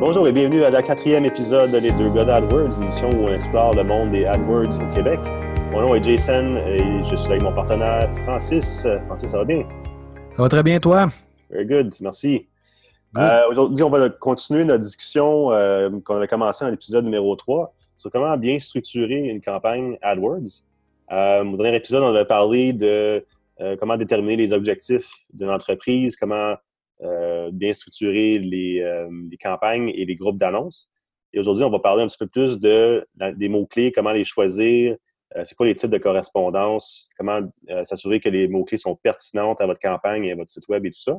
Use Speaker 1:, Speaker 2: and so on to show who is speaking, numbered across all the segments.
Speaker 1: Bonjour et bienvenue à la quatrième épisode des deux gars d'AdWords, une émission où on explore le monde des AdWords au Québec. Mon nom est Jason et je suis avec mon partenaire Francis. Francis, ça va bien?
Speaker 2: Ça va très bien, toi?
Speaker 1: Very good, merci. Euh, aujourd'hui, on va continuer notre discussion euh, qu'on avait commencé dans l'épisode numéro 3 sur comment bien structurer une campagne AdWords. Euh, au dernier épisode, on avait parlé de euh, comment déterminer les objectifs d'une entreprise, comment euh, bien structurer les, campagnes et les groupes d'annonces. Et aujourd'hui, on va parler un petit peu plus de, des mots-clés, comment les choisir, c'est quoi les types de correspondance, comment s'assurer que les mots-clés sont pertinentes à votre campagne et à votre site web et tout ça.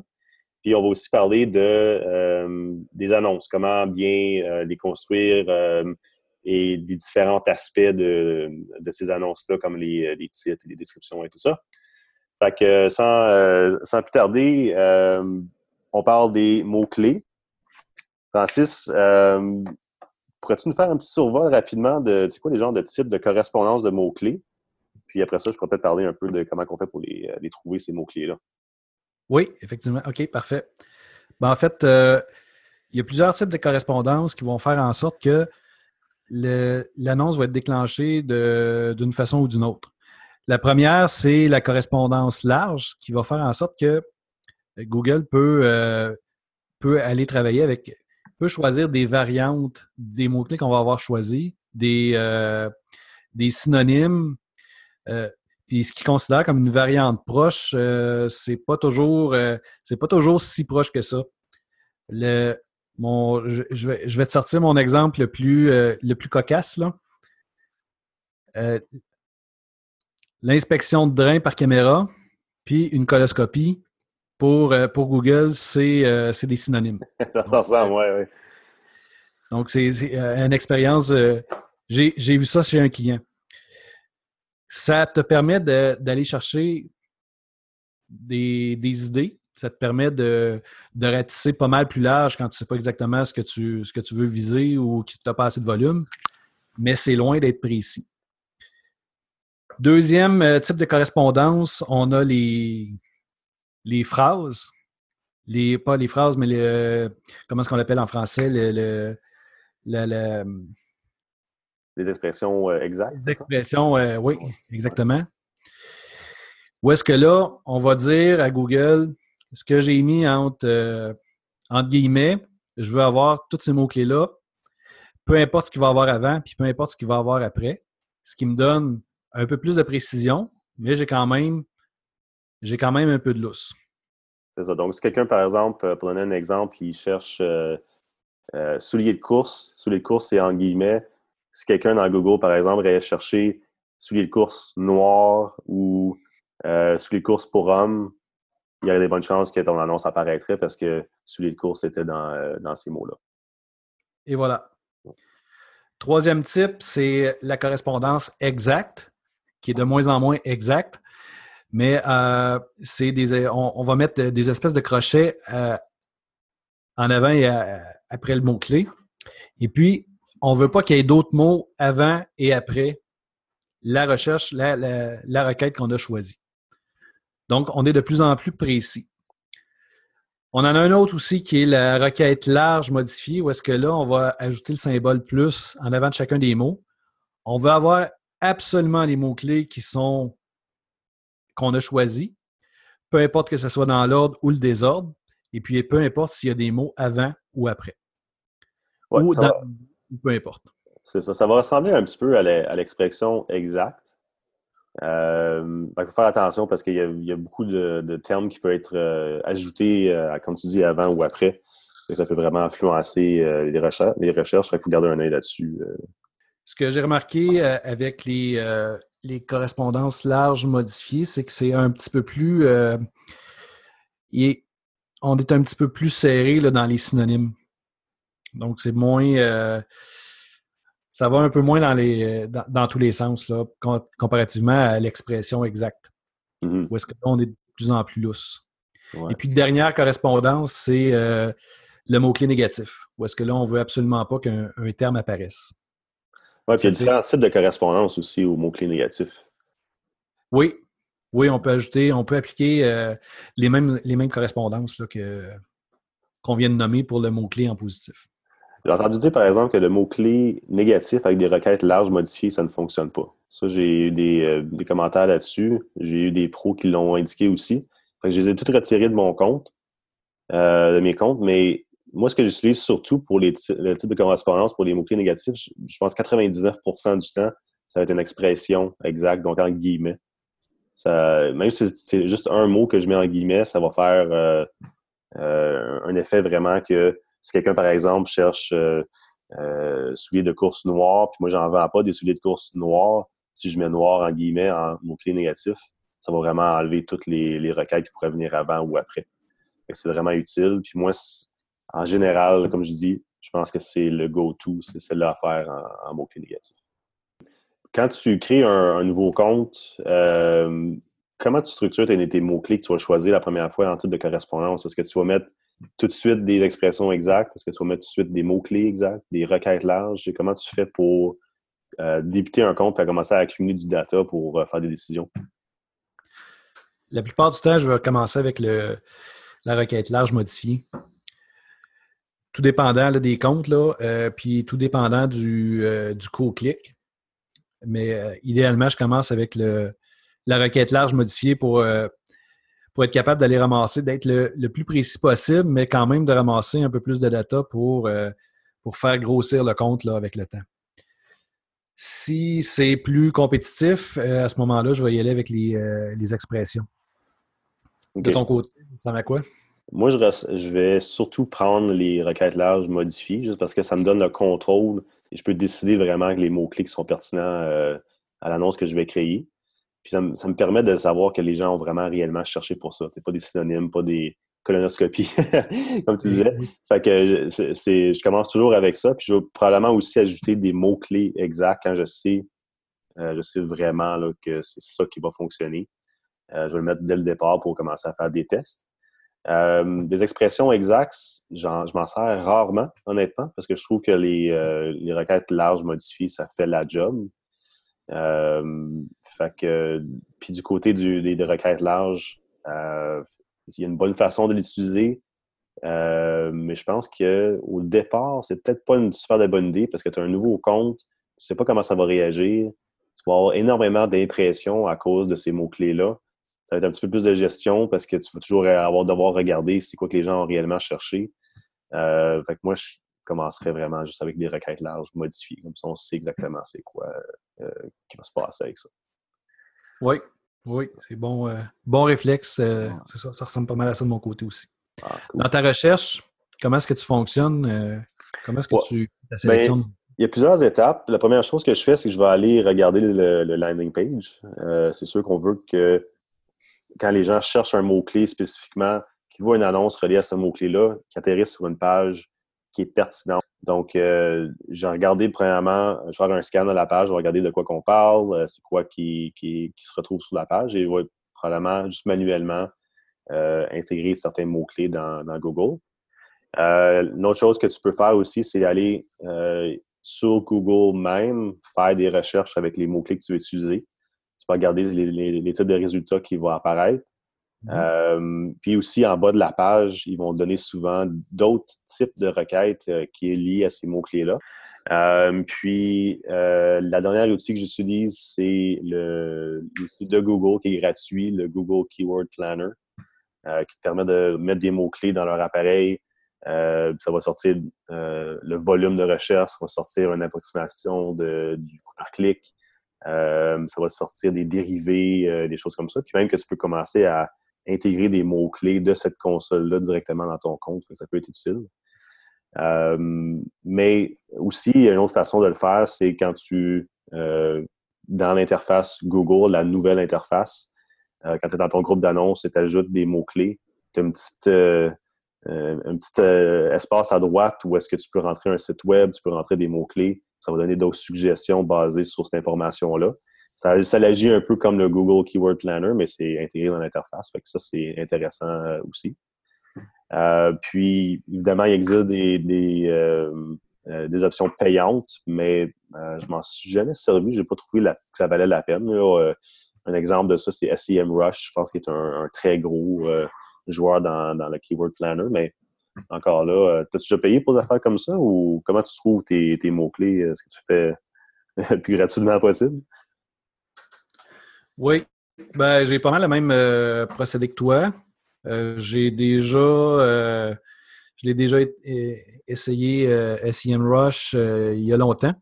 Speaker 1: Puis on va aussi parler de, des annonces, comment bien les construire, et des différents aspects de, ces annonces-là, comme les, les, titres, les descriptions et tout ça. Fait sans, euh, plus tarder, euh, on parle des mots-clés. Francis, euh, pourrais-tu nous faire un petit survol rapidement de c'est quoi les genres de types de correspondance de mots-clés? Puis après ça, je pourrais peut-être parler un peu de comment on fait pour les, les trouver, ces mots-clés-là.
Speaker 2: Oui, effectivement. OK, parfait. Ben, en fait, il y a plusieurs types de correspondances qui vont faire en sorte que l'annonce va être déclenchée d'une façon ou d'une autre. La première, c'est la correspondance large qui va faire en sorte que Google peut, euh, peut aller travailler avec, peut choisir des variantes des mots-clés qu'on va avoir choisis, des, euh, synonymes. Euh, puis ce qu'il considère comme une variante proche, c'est pas pas toujours si proche que ça. Le, je, vais, te sortir mon exemple le plus, cocasse. L'inspection de drain par caméra, puis une coloscopie, pour, euh, pour Google, c'est des synonymes.
Speaker 1: Ça ressemble, oui, oui.
Speaker 2: Donc, c'est une expérience. J'ai vu ça chez un client. Ça te permet d'aller chercher des, des idées ça te permet de, de, ratisser pas mal plus large quand tu ne sais pas exactement ce que tu, ce que tu veux viser ou que tu n'as pas assez de volume, mais c'est loin d'être précis. Deuxième euh, type de correspondance, on a les, les phrases. Les, pas les phrases, mais les, comment est-ce qu'on l'appelle en français? Le,
Speaker 1: les expressions euh, exactes.
Speaker 2: Les expressions, euh, oui, exactement. Où est-ce que là, on va dire à Google, ce que j'ai mis entre, euh, entre guillemets, je veux avoir tous ces mots-clés-là, peu importe ce qu'il va y avoir avant, puis peu importe ce qu'il va y avoir après, ce qui me donne un peu plus de précision, mais j'ai quand même j'ai quand même un peu de lousse.
Speaker 1: C'est ça. Donc, si quelqu'un, par exemple, euh, pour donner un exemple, il cherche euh, souliers de course, souliers de course, c'est en guillemets. Si quelqu'un dans Google, par exemple, allait chercher souliers de course noir ou souliers de course pour hommes, il y aurait des bonnes chances que ton annonce apparaîtrait parce que soulier de course était dans, euh, dans ces mots-là.
Speaker 2: Et voilà. Troisième type, c'est la correspondance exacte, qui est de moins en moins exacte, mais euh, des, on, va mettre des espèces de crochets euh, en avant et après le mot-clé. Et puis, on ne veut pas qu'il y ait d'autres mots avant et après la recherche, la, la requête qu'on a choisie. Donc, on est de plus en plus précis. On en a un autre aussi qui est la requête large modifiée, où est-ce que là, on va ajouter le symbole plus en avant de chacun des mots. On veut avoir absolument les mots-clés qui sont qu'on a choisis, peu importe que ce soit dans l'ordre ou le désordre, et puis peu importe s'il y a des mots avant ou après. ou, peu importe.
Speaker 1: C'est ça. Ça va ressembler un petit peu à l'expression exacte. Euh, il faut faire attention parce qu'il y, a beaucoup de, termes qui peuvent être euh, ajoutés, euh, comme tu dis, avant ou après. ça peut vraiment influencer les recherches. Les recherches, il faut garder un œil là-dessus.
Speaker 2: Ce que j'ai remarqué avec les, les, correspondances larges modifiées, c'est que c'est un petit peu plus. on est un petit peu plus serré là, dans les synonymes. Donc, c'est moins ça va un peu moins dans, les, dans, tous les sens, là, comparativement à l'expression exacte. Mm-hmm. Où est-ce que là, on est de plus en plus lousse. Et puis, dernière correspondance, c'est euh, le mot-clé négatif. Où est-ce que là, on ne veut absolument pas qu'un terme apparaisse.
Speaker 1: Oui, puis il y a différents types de correspondance aussi au mot-clé négatif.
Speaker 2: Oui. Oui, on peut ajouter, on peut appliquer euh, les, mêmes, les mêmes correspondances qu'on vient de nommer pour le mot-clé en positif.
Speaker 1: J'ai entendu dire, par exemple, que le mot-clé négatif avec des requêtes larges modifiées, ça ne fonctionne pas. Ça, j'ai eu des, euh, des commentaires là-dessus. J'ai eu des pros qui l'ont indiqué aussi. Fait que je les ai tous retirés de mon compte, euh, de mes comptes, mais moi, ce que j'utilise surtout pour les le type de correspondance, pour les mots-clés négatifs, je, pense 99% du temps, ça va être une expression exacte, donc en guillemets. Ça, même si c'est juste un mot que je mets en guillemets, ça va faire euh, euh, un effet vraiment que si quelqu'un, par exemple, cherche euh, souliers de course noirs, puis moi, j'en vends pas des souliers de course noirs, si je mets noir en guillemets en mot-clé négatif, ça va vraiment enlever toutes les, les requêtes qui pourraient venir avant ou après. C'est vraiment utile. Puis moi, en général, comme je dis, je pense que c'est le go-to, c'est celle-là à faire en, mots-clés négatifs. Quand tu crées un, nouveau compte, euh, comment tu structures tes, mots-clés que tu vas choisir la première fois en type de correspondance? Est-ce que tu vas mettre tout de suite des expressions exactes? Est-ce que tu vas mettre tout de suite des mots-clés exacts, des requêtes larges? comment tu fais pour euh, débuter un compte et commencer à accumuler du data pour euh, faire des décisions?
Speaker 2: La plupart du temps, je vais commencer avec la requête large modifiée tout dépendant des comptes, là, euh, puis tout dépendant du, euh, du co-clic. Mais euh, idéalement, je commence avec le, la requête large modifiée pour, pour être capable d'aller ramasser, d'être le, plus précis possible, mais quand même de ramasser un peu plus de data pour, pour faire grossir le compte là, avec le temps. Si c'est plus compétitif, à ce moment-là, je vais y aller avec les, les expressions. De ton côté, ça va quoi?
Speaker 1: Moi, je, vais surtout prendre les requêtes larges modifiées, juste parce que ça me donne le contrôle et je peux décider vraiment que les mots-clés sont pertinents euh, à l'annonce que je vais créer. Puis ça, me permet de savoir que les gens ont vraiment réellement cherché pour ça. C'est pas des synonymes, pas des colonoscopies, comme tu disais. Fait que je commence toujours avec ça. Puis je vais probablement aussi ajouter des mots-clés exacts quand je sais, euh, je sais vraiment là, que c'est ça qui va fonctionner. Euh, je vais le mettre dès le départ pour commencer à faire des tests. Euh, des expressions exactes, je m'en sers rarement, honnêtement, parce que je trouve que les, euh, requêtes larges modifiées, ça fait la job. Euh, puis du côté des, requêtes larges, il y a une bonne façon de l'utiliser, mais je pense qu'au départ, c'est peut-être pas une super bonne idée parce que tu as un nouveau compte, tu sais pas comment ça va réagir, tu vas avoir énormément d'impressions à cause de ces mots-clés-là ça va être un petit peu plus de gestion parce que tu vas toujours avoir devoir regarder c'est quoi que les gens ont réellement cherché. Euh, fait que moi, je commencerai vraiment juste avec des requêtes larges modifiées. Comme ça, on sait exactement c'est quoi euh, qui va se passer avec ça.
Speaker 2: Oui, oui, c'est bon. Euh, bon réflexe. c'est ça, ça ressemble pas mal à ça de mon côté aussi. Ah, Dans ta recherche, comment est-ce que tu fonctionnes? comment est-ce que tu la
Speaker 1: sélectionnes? Ben, il y a plusieurs étapes. La première chose que je fais, c'est que je vais aller regarder le landing page. c'est sûr qu'on veut que quand les gens cherchent un mot-clé spécifiquement, qui voient une annonce reliée à ce mot-clé-là, qui atterrissent sur une page qui est pertinente. Donc, euh, j'ai regardé premièrement, je vais faire un scan de la page, je vais regarder de quoi qu'on parle, euh, c'est quoi qui, qui, se retrouve sur la page et je vais probablement juste manuellement euh, intégrer certains mots-clés dans, dans, Google. une autre chose que tu peux faire aussi, c'est aller sur Google même, faire des recherches avec les mots-clés que tu veux utiliser tu peux regarder les, types de résultats qui vont apparaître. Mhm. Euh, puis aussi, en bas de la page, ils vont donner souvent d'autres types de requêtes euh, qui est liées à ces mots-clés-là. Euh, puis, la dernière outil que j'utilise, c'est l'outil de Google qui est gratuit, le Google Keyword Planner, qui te permet de mettre des mots-clés dans leur appareil. ça va sortir le volume de recherche, ça va sortir une approximation de, du coût par clic, euh, ça va sortir des dérivés, euh, des choses comme ça. Puis même que tu peux commencer à intégrer des mots-clés de cette console-là directement dans ton compte. Ça peut être utile. Euh, mais aussi, une autre façon de le faire, c'est quand tu, dans l'interface Google, la nouvelle interface, quand tu es dans ton groupe d'annonces et tu ajoutes des mots-clés, tu as une petite, un petit espace à droite où est-ce que tu peux rentrer un site web, tu peux rentrer des mots-clés ça va donner d'autres suggestions basées sur cette information-là. Ça, ça agit un peu comme le Google Keyword Planner, mais c'est intégré dans l'interface. Ça, c'est intéressant euh, aussi. Euh, puis, évidemment, il existe des, des, euh, options payantes, mais je m'en suis jamais servi. Je n'ai pas trouvé que ça valait la peine. un exemple de ça, c'est SEM Rush, je pense qu'il est un, très gros joueur dans, dans, le Keyword Planner, mais encore là. T'as-tu déjà payé pour des affaires comme ça ou comment tu trouves tes, mots-clés? Est-ce que tu fais le plus gratuitement possible?
Speaker 2: Oui. Ben, j'ai pas mal le même procédé que toi. j'ai déjà je l'ai déjà essayé euh, SEMrush euh, il y a longtemps.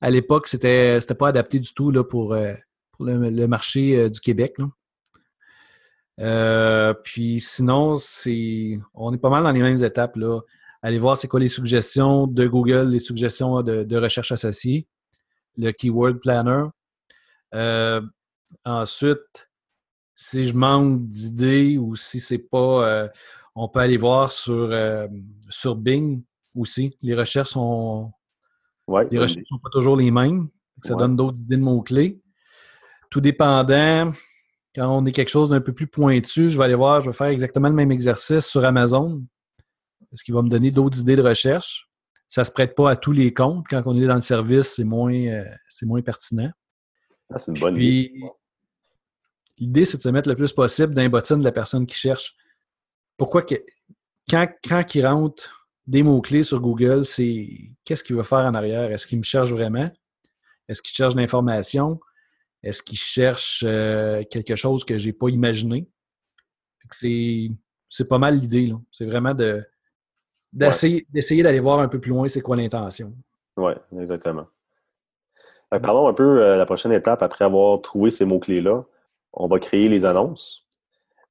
Speaker 2: À l'époque, c'était pas adapté du tout là, pour, euh, le, marché du Québec. Puis sinon, c'est on est pas mal dans les mêmes étapes. Là. Allez voir c'est quoi les suggestions de Google, les suggestions de, recherche associée, le Keyword Planner. ensuite, si je manque d'idées ou si c'est pas on peut aller voir sur, euh, sur Bing aussi. Les recherches sont. les recherches sont pas toujours les mêmes. Ça donne d'autres idées de mots-clés. Tout dépendant, quand on est quelque chose d'un peu plus pointu, je vais aller voir, je vais faire exactement le même exercice sur Amazon. Parce qu'il va me donner d'autres idées de recherche. Ça ne se prête pas à tous les comptes. Quand on est dans le service, c'est moins, euh, moins pertinent.
Speaker 1: Ah, c'est une bonne idée.
Speaker 2: L'idée, c'est de se mettre le plus possible dans les bottines de la personne qui cherche pourquoi que, quand, quand il rentre des mots-clés sur Google, c'est qu'est-ce qu'il veut faire en arrière? Est-ce qu'il me cherche vraiment? Est-ce qu'il cherche l'information? Est-ce qu'il cherche euh, quelque chose que je n'ai pas imaginé? C'est pas mal l'idée. C'est vraiment de d'essayer d'aller voir un peu plus loin c'est quoi l'intention.
Speaker 1: Oui, exactement. parlons un peu euh, la prochaine étape après avoir trouvé ces mots-clés-là. On va créer les annonces.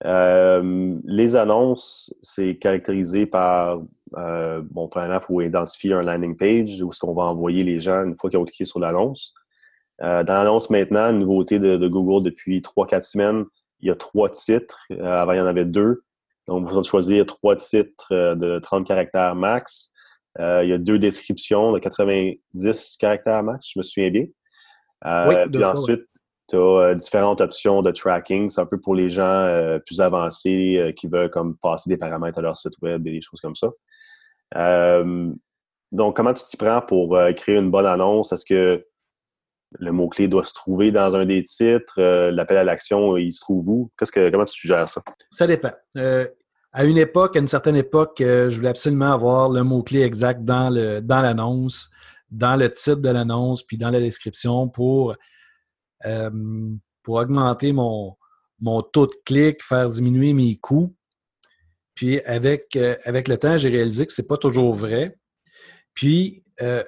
Speaker 1: Euh, les annonces, c'est caractérisé par, euh, bon, premièrement, il faut identifier un landing page où est-ce qu'on va envoyer les gens une fois qu'ils ont cliqué sur l'annonce. Euh, dans l'annonce maintenant, une nouveauté de, Google depuis 3-4 semaines, il y a trois titres. Euh, avant, il y en avait deux. Donc, vous allez choisir trois titres de 30 caractères max. il y a deux descriptions de 90 caractères max, je me souviens bien. Oui, puis ensuite, tu as euh, différentes options de tracking. C'est un peu pour les gens euh, plus avancés euh, qui veulent comme passer des paramètres à leur site web et des choses comme ça. donc, comment tu t'y prends pour créer une bonne annonce? Est-ce que le mot-clé doit se trouver dans un des titres? L'appel à l'action, il se trouve où? Que, comment tu suggères ça?
Speaker 2: Ça dépend. à une époque, à une certaine époque, je voulais absolument avoir le mot-clé exact dans l'annonce, dans, dans le titre de l'annonce, puis dans la description pour euh, pour augmenter mon, mon taux de clic, faire diminuer mes coûts. Puis avec, euh, avec le temps, j'ai réalisé que ce n'est pas toujours vrai. Puis euh,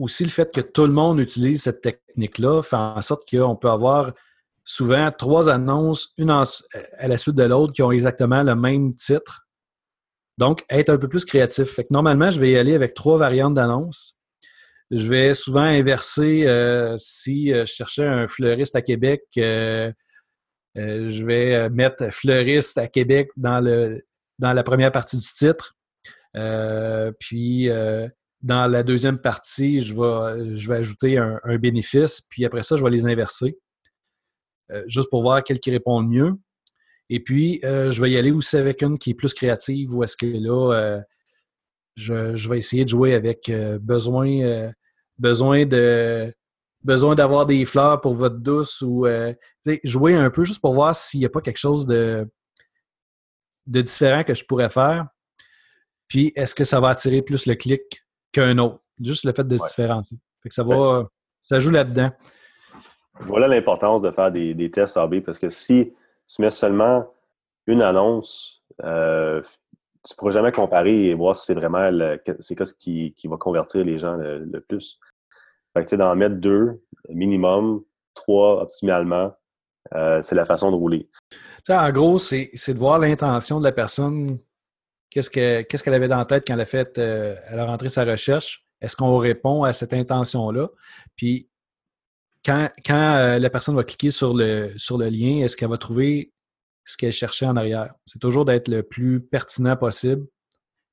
Speaker 2: aussi le fait que tout le monde utilise cette technique-là fait en sorte qu'on peut avoir souvent trois annonces, une à la suite de l'autre, qui ont exactement le même titre. Donc, être un peu plus créatif. Fait que normalement, je vais y aller avec trois variantes d'annonces. Je vais souvent inverser euh, si euh, je cherchais un fleuriste à Québec, euh, je vais mettre fleuriste à Québec dans, le, dans la première partie du titre. puis dans la deuxième partie, je vais, ajouter un, bénéfice, puis après ça, je vais les inverser. juste pour voir quel qui répond le mieux. Et puis, je vais y aller aussi avec une qui est plus créative, où est-ce que là, je, je, vais essayer de jouer avec besoin besoin de besoin d'avoir des fleurs pour votre douce ou euh, jouer un peu juste pour voir s'il n'y a pas quelque chose de différent que je pourrais faire. Puis est-ce que ça va attirer plus le clic? Qu'un autre? Juste le fait de se différencier. Fait que ça va. Ça joue là-dedans.
Speaker 1: Voilà l'importance de faire des, tests AB parce que si tu mets seulement une annonce, euh, tu ne pourras jamais comparer et voir si c'est vraiment c'est quoi ce qui, va convertir les gens le plus. Fait que, d'en mettre deux minimum, trois optimalement, euh, c'est la façon de rouler.
Speaker 2: en gros, c'est de voir l'intention de la personne. Qu'est-ce qu'elle avait dans la tête quand elle a fait, euh, elle a rentré sa recherche? Est-ce qu'on répond à cette intention-là? Puis, quand, euh, la personne va cliquer sur le, sur le lien, est-ce qu'elle va trouver ce qu'elle cherchait en arrière? C'est toujours d'être le plus pertinent possible,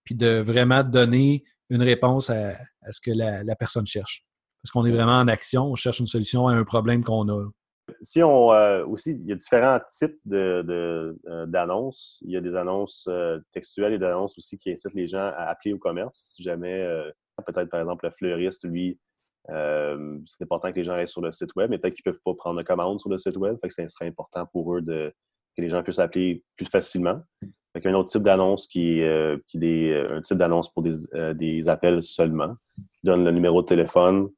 Speaker 2: puis de vraiment donner une réponse à, ce que la personne cherche. Parce qu'on est vraiment en action, on cherche une solution à un problème qu'on a.
Speaker 1: Si on euh, aussi, il y a différents types euh, d'annonces. il y a des annonces euh, textuelles et des annonces aussi qui incitent les gens à appeler au commerce. Si jamais, peut-être par exemple, le fleuriste, lui, c'est important que les gens aillent sur le site web, mais peut-être qu'ils ne peuvent pas prendre de commande sur le site web. Fait ce serait important pour eux de, que les gens puissent appeler plus facilement. Avec un autre type d'annonce qui est qui des, un type d'annonce pour des, des, appels seulement. Qui donne le numéro de téléphone,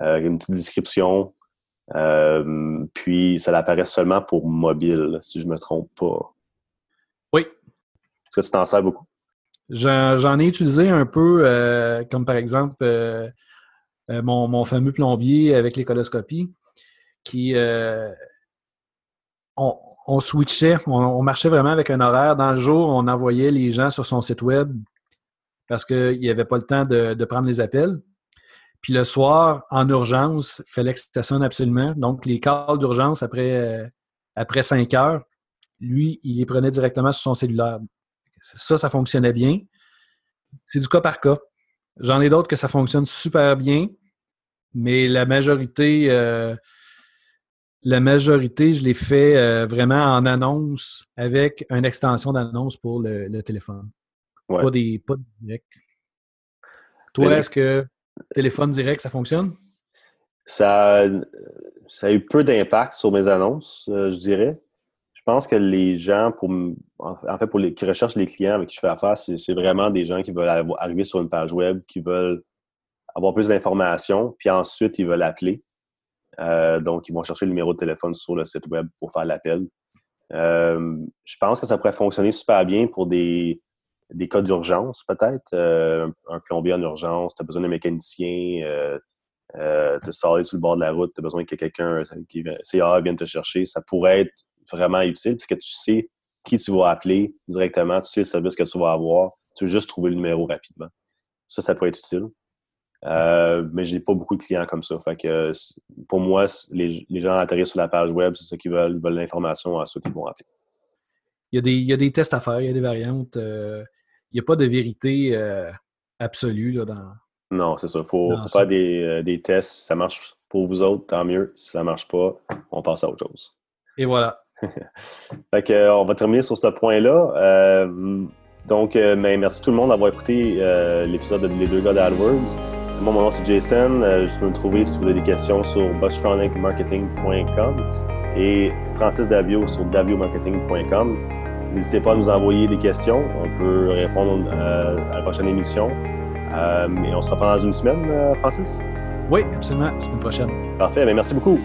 Speaker 1: une petite description, puis ça apparaît seulement pour mobile, si je ne me trompe pas.
Speaker 2: Oui.
Speaker 1: Est-ce que tu t'en sers beaucoup?
Speaker 2: J'en ai utilisé un peu, euh, comme par exemple euh, euh, mon, fameux plombier avec les coloscopies, qui on, switchait, on, marchait vraiment avec un horaire. Dans le jour, on envoyait les gens sur son site web parce qu'il n'y avait pas le temps de, prendre les appels. Puis le soir, en urgence, il fallait que ça sonne absolument. Donc, les calls d'urgence après, après 5 heures, lui, il les prenait directement sur son cellulaire. Ça, ça fonctionnait bien. C'est du cas par cas. J'en ai d'autres que ça fonctionne super bien, mais la majorité, euh, la majorité, je l'ai fait euh, vraiment en annonce avec une extension d'annonce pour le, téléphone. Pas des pas direct. Toi, est-ce que téléphone direct, ça fonctionne?
Speaker 1: Ça, ça a eu peu d'impact sur mes annonces, euh, je dirais. Je pense que les gens, en fait, pour qui recherchent les clients avec qui je fais affaire, c'est vraiment des gens qui veulent arriver sur une page web, qui veulent avoir plus d'informations, puis ensuite, ils veulent appeler. Euh, donc, ils vont chercher le numéro de téléphone sur le site web pour faire l'appel. Euh, je pense que ça pourrait fonctionner super bien pour des, des cas d'urgence, peut-être. Euh, un plombier en urgence, tu as besoin d'un mécanicien, euh, tu es sur le bord de la route, tu as besoin que quelqu'un, qui CA vienne te chercher. Ça pourrait être vraiment utile puisque tu sais qui tu vas appeler directement, tu sais le service que tu vas avoir, tu veux juste trouver le numéro rapidement. Ça, ça peut être utile. Euh, mais j'ai pas beaucoup de clients comme ça. Fait que pour moi, les, gens atterrissent sur la page web, c'est ce qu'ils veulent, l'information, ensuite ils vont appeler.
Speaker 2: Il y, a des, tests à faire, il y a des variantes. Euh, n'y a pas de vérité euh, absolue là, dans.
Speaker 1: Non, c'est ça. Il faut, faire des, des, tests. Si ça marche pour vous autres, tant mieux. Si ça ne marche pas, on passe à autre chose.
Speaker 2: Et voilà.
Speaker 1: fait que, euh, on va terminer sur ce point-là. Euh, donc, euh, merci tout le monde d'avoir écouté l'épisode de Les deux gars d'AdWords. Moi, mon nom c'est Jason. je peux me trouver si vous avez des questions sur bustronicmarketing.com et Francis Davio sur daviomarketing.com. N'hésitez pas à nous envoyer des questions. On peut répondre à la prochaine émission. et on se reprend dans une semaine, Francis?
Speaker 2: Oui, absolument. La semaine prochaine.
Speaker 1: Parfait. Mais merci beaucoup.